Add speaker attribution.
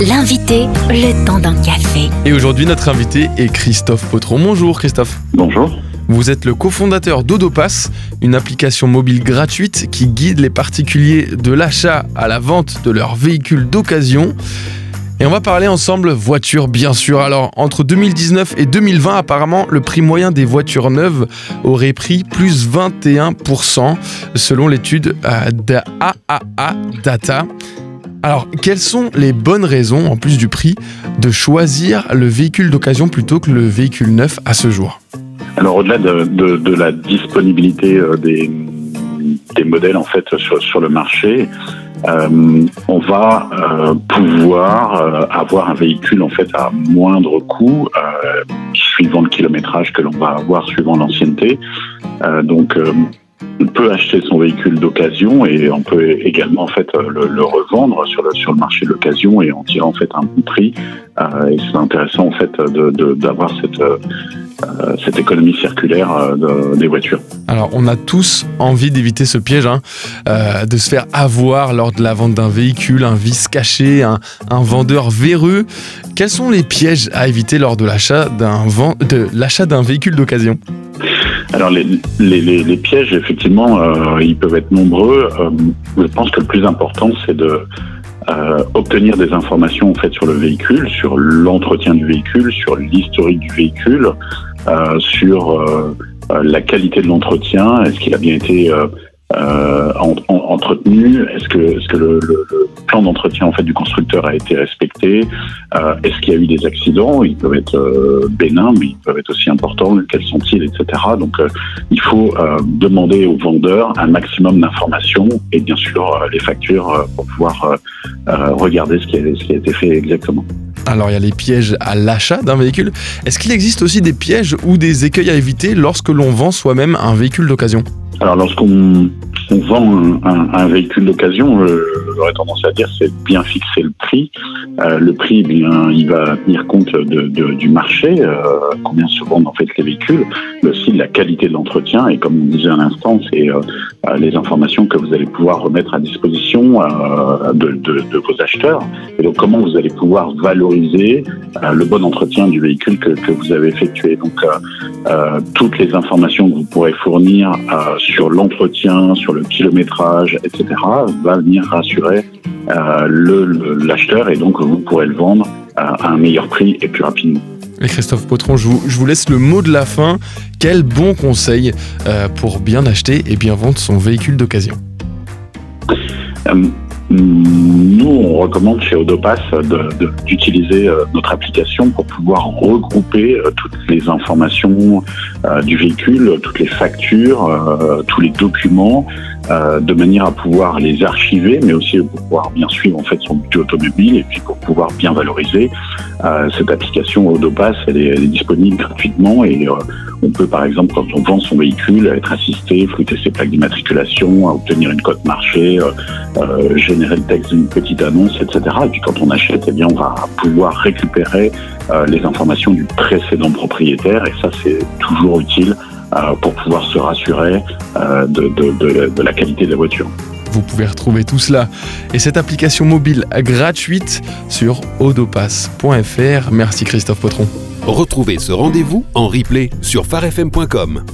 Speaker 1: L'invité, le temps d'un café.
Speaker 2: Et aujourd'hui, notre invité est Christophe Potron. Bonjour Christophe.
Speaker 3: Bonjour.
Speaker 2: Vous êtes le cofondateur d'Odopass, une application mobile gratuite qui guide les particuliers de l'achat à la vente de leurs véhicules d'occasion. Et on va parler ensemble voitures, bien sûr. Alors, entre 2019 et 2020, apparemment, le prix moyen des voitures neuves aurait pris plus 21%, selon l'étude euh, de AAA Data. Alors, quelles sont les bonnes raisons, en plus du prix, de choisir le véhicule d'occasion plutôt que le véhicule neuf à ce jour?
Speaker 3: Alors, au-delà de, la disponibilité euh, des, modèles en fait sur, le marché, euh, on va euh, pouvoir avoir un véhicule en fait à moindre coût, suivant le kilométrage que l'on va avoir, suivant l'ancienneté. donc on peut acheter son véhicule d'occasion et on peut également en fait le, revendre sur le marché de l'occasion et en tirer en fait un bon prix. Euh, et c'est intéressant en fait d'avoir cette euh, cette économie circulaire euh, des voitures.
Speaker 2: Alors, on a tous envie d'éviter ce piège, hein, de se faire avoir lors de la vente d'un véhicule, un vice caché, un, un vendeur véreux. Quels sont les pièges à éviter lors de l'achat d'un véhicule d'occasion?
Speaker 3: Alors les, les, les, pièges, effectivement, euh, ils peuvent être nombreux. Euh, je pense que le plus important, c'est de euh, obtenir des informations en fait sur le véhicule, sur l'entretien du véhicule, sur l'historique du véhicule, sur la qualité de l'entretien, est-ce qu'il a bien été euh, entretenu Est-ce que, le, plan d'entretien en fait du constructeur a été respecté euh, Est-ce qu'il y a eu des accidents Ils peuvent être euh, bénins, mais ils peuvent être aussi importants. Quels sont-ils, etc. Donc, il faut demander au vendeur un maximum d'informations et bien sûr les factures pour pouvoir regarder ce qui a été fait exactement.
Speaker 2: Alors il y a les pièges à l'achat d'un véhicule. Est-ce qu'il existe aussi des pièges ou des écueils à éviter lorsque l'on vend soi-même un véhicule d'occasion?
Speaker 3: Alors lorsqu'on vend un, véhicule d'occasion, euh, j'aurais tendance à dire c'est bien fixer le prix. Euh, le prix, eh bien, il va tenir compte de, du marché, euh, combien se vendent en fait les véhicules, mais aussi de la qualité de l'entretien. Et comme on disait à l'instant, c'est les informations que vous allez pouvoir remettre à disposition de, de, vos acheteurs. Et donc comment vous allez pouvoir valoriser le bon entretien du véhicule que, que vous avez effectué. Donc toutes les informations que vous pourrez fournir sur l'entretien, sur le kilométrage, etc., va venir rassurer euh, l'acheteur et donc vous pourrez le vendre à un meilleur prix et plus rapidement.
Speaker 2: Christophe Potron, je vous, laisse le mot de la fin. Quel bon conseil euh, pour bien acheter et bien vendre son véhicule d'occasion?
Speaker 3: Euh, nous, on recommande chez Odopass d'utiliser euh, notre application pour pouvoir regrouper euh, toutes les informations euh, du véhicule, toutes les factures, tous les documents, de manière à pouvoir les archiver, mais aussi pour pouvoir bien suivre en fait son budget automobile et puis pour pouvoir bien valoriser. cette application Odopass, elle est, disponible gratuitement et on peut par exemple, quand on vend son véhicule, être assisté, flouter ses plaques d'immatriculation, obtenir une cote marché, générer le texte d'une petite annonce, etc. Et puis quand on achète, eh bien, on va pouvoir récupérer euh, les informations du précédent propriétaire et ça, c'est toujours utile pour pouvoir se rassurer de, de la qualité de la voiture.
Speaker 2: Vous pouvez retrouver tout cela et cette application mobile gratuite sur odopass.fr. Merci Christophe Potron.
Speaker 4: Retrouvez ce rendez-vous en replay sur farfm.com.